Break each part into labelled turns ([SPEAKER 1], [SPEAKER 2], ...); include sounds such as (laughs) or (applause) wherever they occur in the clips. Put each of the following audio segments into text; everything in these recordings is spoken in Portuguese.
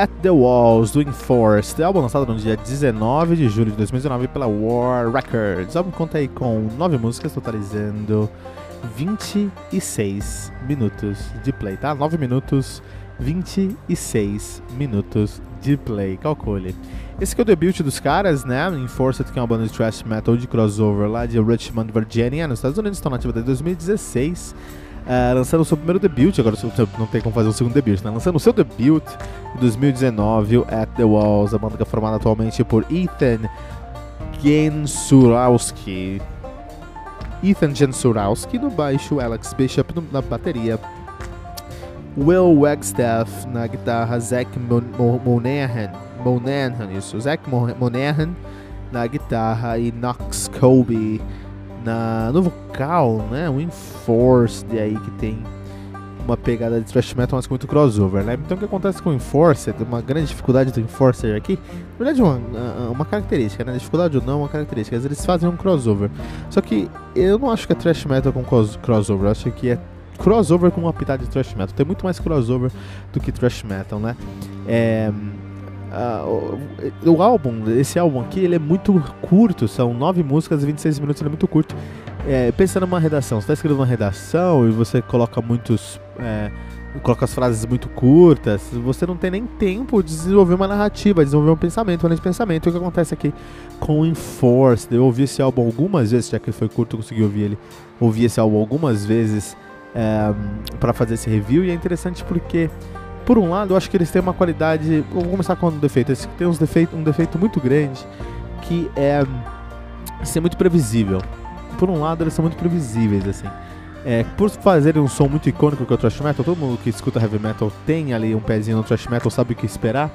[SPEAKER 1] At the Walls do Enforced, álbum lançado no dia 19 de julho de 2019 pela War Records. O álbum conta aí com 9 músicas, totalizando 26 minutos de play, tá? 9 minutos, 26 minutos de play, calcule. Esse aqui é o debut dos caras, né? Enforced, que é uma banda de thrash metal de crossover lá de Richmond, Virginia, nos Estados Unidos, estão nativa desde 2016. Uh, lançando o seu primeiro debut, agora não tem como fazer um segundo debut, né? Lançando o seu debut em 2019, o At The Walls, a banda que é formada atualmente por Ethan Gensurowski. Ethan Gensurowski no baixo, Alex Bishop na bateria, Will Wagstaff na guitarra, Zach Monahan, Monahan isso, Zach Monahan na guitarra e Knox Colby na, no vocal, né? O Enforced aí que tem uma pegada de thrash metal, mas com muito crossover, né? Então o que acontece com o Enforcer, uma grande dificuldade do Enforcer aqui, na verdade uma, uma característica, né? Dificuldade ou não, uma característica, às vezes eles fazem um crossover. Só que eu não acho que é thrash metal com crossover, eu acho que é crossover com uma pitada de thrash metal. Tem muito mais crossover do que thrash metal, né? É, Uh, o, o, álbum, esse álbum aqui, ele é muito curto, são 9 músicas e 26 minutos, ele é muito curto. É, pensa numa redação, você está escrevendo uma redação e você coloca muitos. É, coloca as frases muito curtas, você não tem nem tempo de desenvolver uma narrativa, desenvolver um pensamento, um pensamento. O que acontece aqui com o Enforced? Eu ouvi esse álbum algumas vezes, já que ele foi curto, eu consegui ouvir ele. Ouvi esse álbum algumas vezes é, para fazer esse review e é interessante porque por um lado, eu acho que eles têm uma qualidade. Vou começar com um defeito. Eles têm uns defeito, um defeito muito grande que é ser muito previsível. Por um lado, eles são muito previsíveis, assim. É, por fazerem um som muito icônico que é o thrash metal, todo mundo que escuta heavy metal tem ali um pezinho no thrash metal, sabe o que esperar.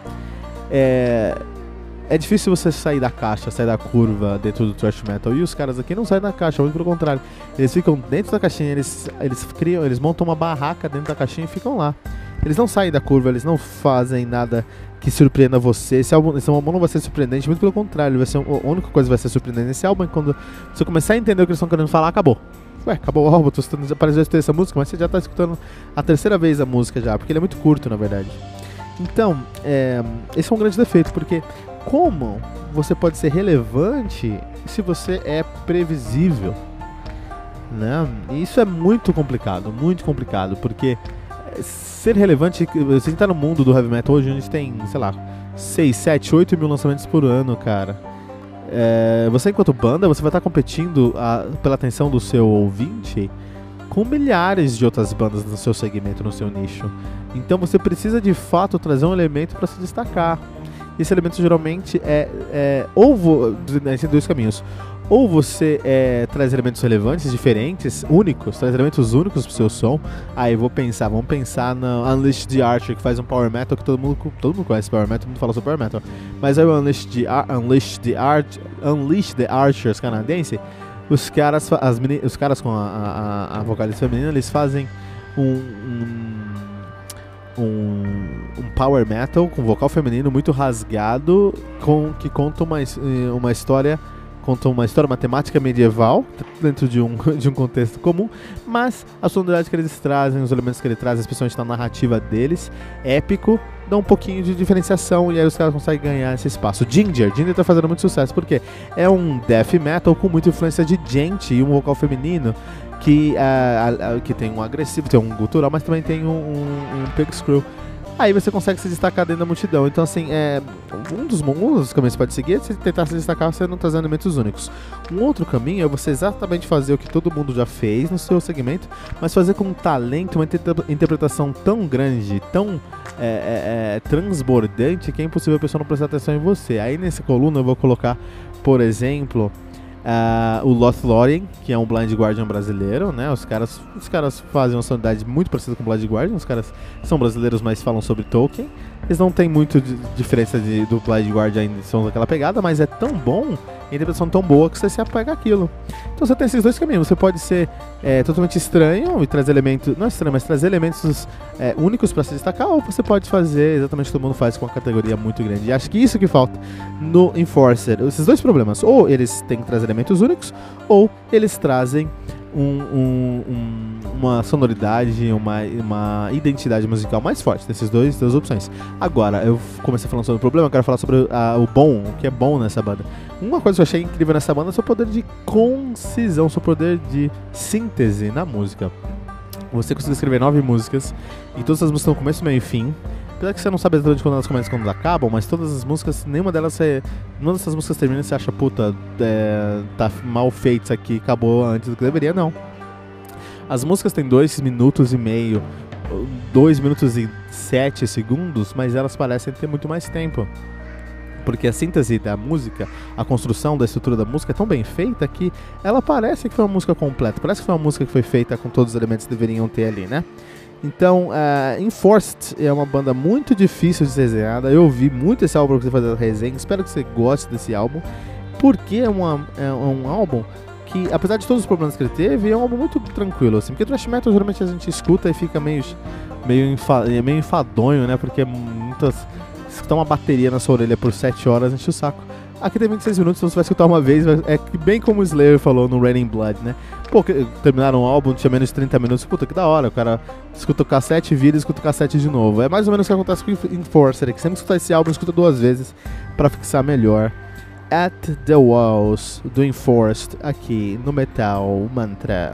[SPEAKER 1] É, é difícil você sair da caixa, sair da curva dentro do thrash metal. E os caras aqui não saem da caixa, muito pelo contrário. Eles ficam dentro da caixinha, eles, eles criam, eles montam uma barraca dentro da caixinha e ficam lá. Eles não saem da curva, eles não fazem nada que surpreenda você. Esse álbum, esse álbum não vai ser surpreendente, muito pelo contrário, vai ser a única coisa que vai ser surpreendente nesse álbum é quando você começar a entender o que eles estão querendo falar, acabou. Ué, acabou o álbum, tô escutando, apareceu essa música, mas você já está escutando a terceira vez a música já, porque ele é muito curto, na verdade. Então, é, esse é um grande defeito, porque como você pode ser relevante se você é previsível? Né? E isso é muito complicado, muito complicado, porque ser relevante, você tá no mundo do heavy metal hoje, a gente tem, sei lá, 6, 7, 8 mil lançamentos por ano, cara. É, você, enquanto banda, você vai estar competindo a, pela atenção do seu ouvinte com milhares de outras bandas no seu segmento, no seu nicho. Então você precisa de fato trazer um elemento para se destacar. Esse elemento geralmente é, é ou vou, tem dois caminhos ou você é, traz elementos relevantes, diferentes, únicos, traz elementos únicos pro seu som. Aí vou pensar, vamos pensar no Unleashed the Archer, que faz um power metal que todo mundo, todo mundo conhece power metal, todo mundo fala sobre power metal. Mas aí o Unleashed the, Unleashed the, Arch Unleashed the Archers canadense, os caras, as os caras com a, a, a vocalista feminina, eles fazem um, um, um, um, power metal com vocal feminino muito rasgado, com, que conta uma, uma história contam uma história matemática medieval, dentro de um, (laughs) de um contexto comum, mas a sonoridade que eles trazem, os elementos que eles trazem, especialmente na narrativa deles, épico, dá um pouquinho de diferenciação e aí os caras conseguem ganhar esse espaço. Ginger, Ginger tá fazendo muito sucesso, porque é um death metal com muita influência de gente e um vocal feminino que, uh, que tem um agressivo, tem um gutural, mas também tem um, um, um pig screw aí você consegue se destacar dentro da multidão. Então, assim, é, um, dos, caminhos que você pode seguir é você tentar se destacar você não elementos únicos. Um outro caminho é você exatamente fazer o que todo mundo já fez no seu segmento, mas fazer com um talento, uma interpretação tão grande, tão é, é, é, transbordante, que é impossível a pessoa não prestar atenção em você. Aí nessa coluna eu vou colocar, por exemplo, Uh, o Lothlorien, que é um Blind Guardian brasileiro, né? Os caras, os caras fazem uma sonoridade muito parecida com o Blind Guardian. Os caras são brasileiros, mas falam sobre Tolkien. Eles não têm muito de diferença de, do Blind Guardian, são daquela pegada, mas é tão bom a interpretação tão boa que você se apega àquilo. Então você tem esses dois caminhos. Você pode ser é, totalmente estranho e trazer elementos, não estranho, mas trazer elementos é, únicos para se destacar, ou você pode fazer exatamente o que todo mundo faz com uma categoria muito grande. E acho que isso que falta no Enforcer. Esses dois problemas. Ou eles têm que trazer elementos únicos, ou eles trazem um, um, um, uma sonoridade, uma, uma identidade musical mais forte desses dois, duas opções. Agora, eu comecei falando sobre o problema, eu quero falar sobre a, o bom, o que é bom nessa banda. Uma coisa que eu achei incrível nessa banda é o seu poder de concisão, seu poder de síntese na música. Você conseguiu escrever nove músicas e todas as músicas no começo, meio e fim. Apesar que você não sabe exatamente quando elas começam e quando elas acabam, mas todas as músicas, nenhuma delas você. Nenhuma dessas músicas termina e você acha, puta, é, tá mal feito isso aqui, acabou antes do que deveria, não. As músicas têm dois minutos e meio, dois minutos e sete segundos, mas elas parecem ter muito mais tempo. Porque a síntese da música, a construção da estrutura da música é tão bem feita que ela parece que foi uma música completa. Parece que foi uma música que foi feita com todos os elementos que deveriam ter ali, né? Então, uh, Enforced é uma banda muito difícil de ser desenhada. Eu ouvi muito esse álbum para você fazer a resenha. Espero que você goste desse álbum. Porque é, uma, é um álbum que, apesar de todos os problemas que ele teve, é um álbum muito tranquilo. Assim, porque thrash metal geralmente a gente escuta e fica meio, meio, enfa, meio enfadonho, né? Porque é muitas escutar uma bateria na sua orelha por 7 horas enche o saco. Aqui tem 26 minutos, então você vai escutar uma vez, é bem como o Slayer falou no Raining Blood, né? Pô, terminaram o álbum, tinha menos de 30 minutos, puta que da hora, o cara escuta o cassete, vira e escuta o cassete de novo. É mais ou menos o que acontece com Enforcer, que sempre escutar esse álbum, escuta duas vezes para fixar melhor. At the Walls, do Enforced, aqui no Metal Mantra.